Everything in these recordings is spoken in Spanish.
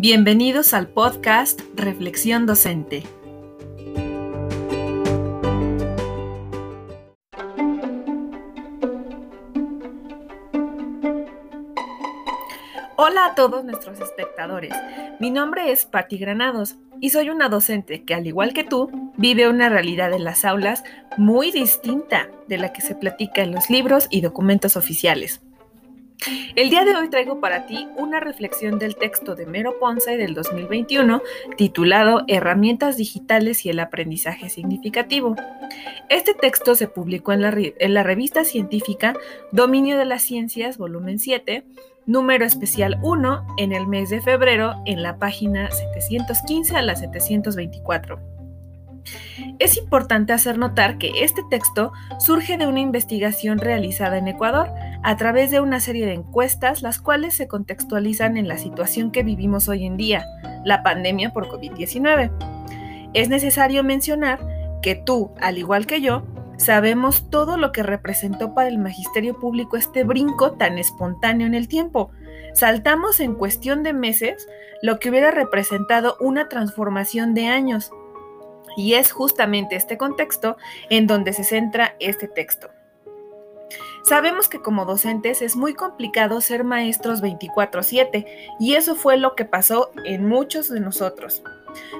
Bienvenidos al podcast Reflexión Docente. Hola a todos nuestros espectadores. Mi nombre es Patti Granados y soy una docente que, al igual que tú, vive una realidad en las aulas muy distinta de la que se platica en los libros y documentos oficiales. El día de hoy traigo para ti una reflexión del texto de Mero Ponce del 2021 titulado Herramientas digitales y el aprendizaje significativo. Este texto se publicó en la, en la revista científica Dominio de las Ciencias, volumen 7, número especial 1, en el mes de febrero, en la página 715 a la 724. Es importante hacer notar que este texto surge de una investigación realizada en Ecuador a través de una serie de encuestas, las cuales se contextualizan en la situación que vivimos hoy en día, la pandemia por COVID-19. Es necesario mencionar que tú, al igual que yo, sabemos todo lo que representó para el magisterio público este brinco tan espontáneo en el tiempo. Saltamos en cuestión de meses lo que hubiera representado una transformación de años y es justamente este contexto en donde se centra este texto. Sabemos que como docentes es muy complicado ser maestros 24/7 y eso fue lo que pasó en muchos de nosotros.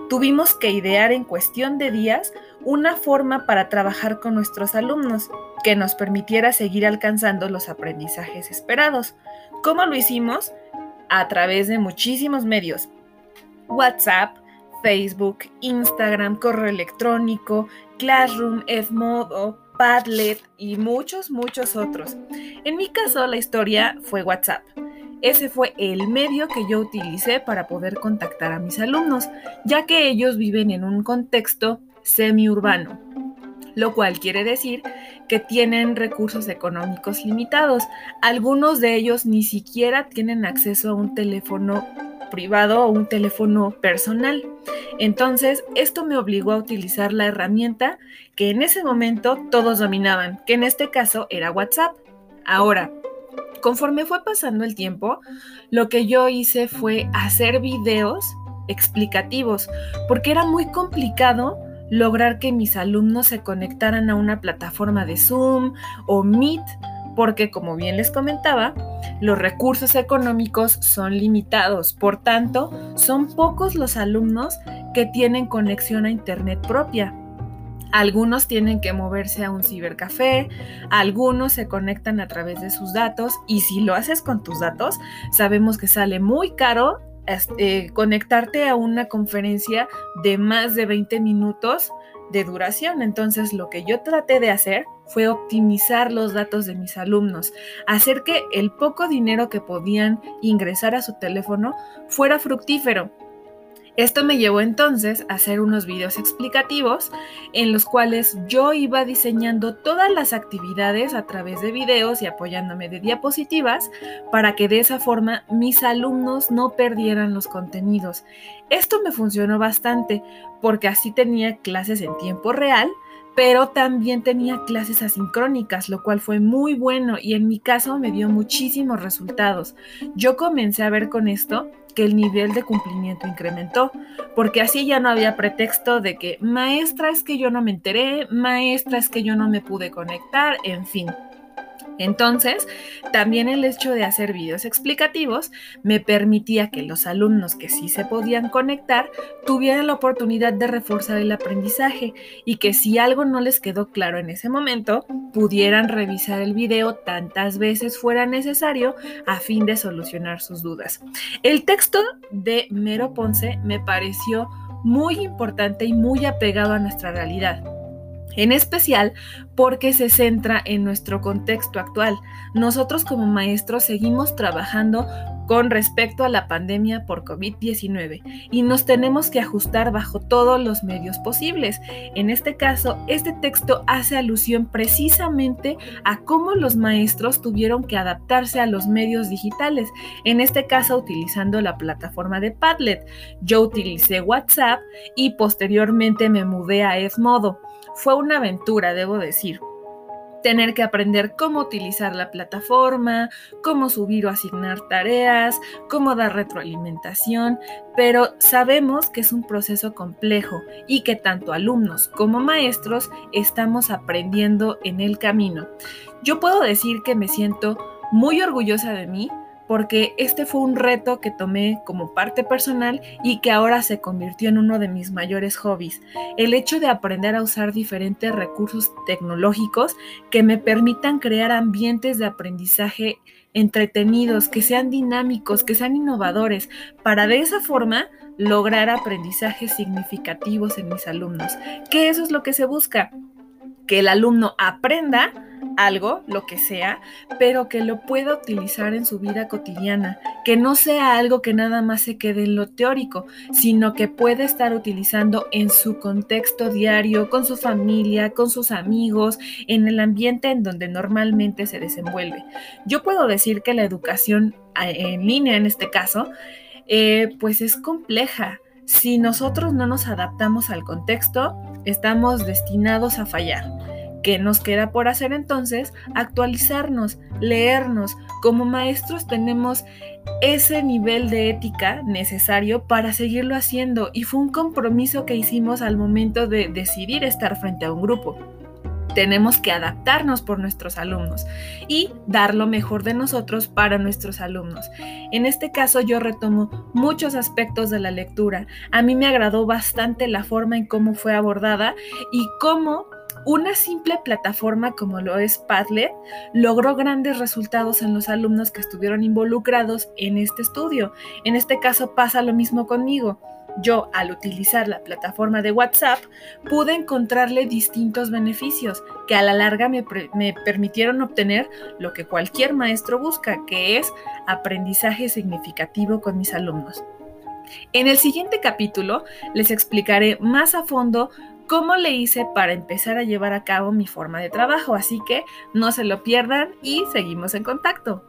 Tuvimos que idear en cuestión de días una forma para trabajar con nuestros alumnos que nos permitiera seguir alcanzando los aprendizajes esperados. ¿Cómo lo hicimos? A través de muchísimos medios. WhatsApp, Facebook, Instagram, correo electrónico, Classroom, Edmodo, Padlet y muchos, muchos otros. En mi caso, la historia fue WhatsApp. Ese fue el medio que yo utilicé para poder contactar a mis alumnos, ya que ellos viven en un contexto semiurbano, lo cual quiere decir que tienen recursos económicos limitados. Algunos de ellos ni siquiera tienen acceso a un teléfono privado o un teléfono personal. Entonces, esto me obligó a utilizar la herramienta que en ese momento todos dominaban, que en este caso era WhatsApp. Ahora, conforme fue pasando el tiempo, lo que yo hice fue hacer videos explicativos, porque era muy complicado lograr que mis alumnos se conectaran a una plataforma de Zoom o Meet porque, como bien les comentaba, los recursos económicos son limitados, por tanto, son pocos los alumnos que tienen conexión a Internet propia. Algunos tienen que moverse a un cibercafé, algunos se conectan a través de sus datos y si lo haces con tus datos, sabemos que sale muy caro este, conectarte a una conferencia de más de 20 minutos de duración. Entonces lo que yo traté de hacer fue optimizar los datos de mis alumnos, hacer que el poco dinero que podían ingresar a su teléfono fuera fructífero esto me llevó entonces a hacer unos videos explicativos en los cuales yo iba diseñando todas las actividades a través de videos y apoyándome de diapositivas para que de esa forma mis alumnos no perdieran los contenidos. Esto me funcionó bastante porque así tenía clases en tiempo real pero también tenía clases asincrónicas, lo cual fue muy bueno y en mi caso me dio muchísimos resultados. Yo comencé a ver con esto que el nivel de cumplimiento incrementó, porque así ya no había pretexto de que maestra es que yo no me enteré, maestra es que yo no me pude conectar, en fin. Entonces, también el hecho de hacer videos explicativos me permitía que los alumnos que sí se podían conectar tuvieran la oportunidad de reforzar el aprendizaje y que si algo no les quedó claro en ese momento, pudieran revisar el video tantas veces fuera necesario a fin de solucionar sus dudas. El texto de Mero Ponce me pareció muy importante y muy apegado a nuestra realidad en especial porque se centra en nuestro contexto actual. Nosotros como maestros seguimos trabajando con respecto a la pandemia por COVID-19 y nos tenemos que ajustar bajo todos los medios posibles. En este caso, este texto hace alusión precisamente a cómo los maestros tuvieron que adaptarse a los medios digitales, en este caso utilizando la plataforma de Padlet. Yo utilicé WhatsApp y posteriormente me mudé a Edmodo. Fue una aventura, debo decir. tener que aprender cómo utilizar la plataforma, cómo subir o asignar tareas, cómo dar retroalimentación, pero sabemos que es un proceso complejo y que tanto alumnos como maestros estamos aprendiendo en el camino. Yo puedo decir que me siento muy orgullosa de mí porque este fue un reto que tomé como parte personal y que ahora se convirtió en uno de mis mayores hobbies. El hecho de aprender a usar diferentes recursos tecnológicos que me permitan crear ambientes de aprendizaje entretenidos, que sean dinámicos, que sean innovadores, para de esa forma lograr aprendizajes significativos en mis alumnos. Que eso es lo que se busca, que el alumno aprenda algo, lo que sea, pero que lo pueda utilizar en su vida cotidiana, que no sea algo que nada más se quede en lo teórico, sino que pueda estar utilizando en su contexto diario, con su familia, con sus amigos, en el ambiente en donde normalmente se desenvuelve. Yo puedo decir que la educación en línea, en este caso, eh, pues es compleja. Si nosotros no nos adaptamos al contexto, estamos destinados a fallar. ¿Qué nos queda por hacer entonces? Actualizarnos, leernos. Como maestros tenemos ese nivel de ética necesario para seguirlo haciendo y fue un compromiso que hicimos al momento de decidir estar frente a un grupo. Tenemos que adaptarnos por nuestros alumnos y dar lo mejor de nosotros para nuestros alumnos. En este caso yo retomo muchos aspectos de la lectura. A mí me agradó bastante la forma en cómo fue abordada y cómo una simple plataforma como lo es Padlet logró grandes resultados en los alumnos que estuvieron involucrados en este estudio. En este caso pasa lo mismo conmigo. Yo, al utilizar la plataforma de WhatsApp, pude encontrarle distintos beneficios que a la larga me, me, permitieron obtener lo que cualquier maestro busca, que es aprendizaje significativo con mis alumnos. En el siguiente capítulo les explicaré más a fondo cómo le hice para empezar a llevar a cabo mi forma de trabajo. Así que no se lo pierdan y seguimos en contacto.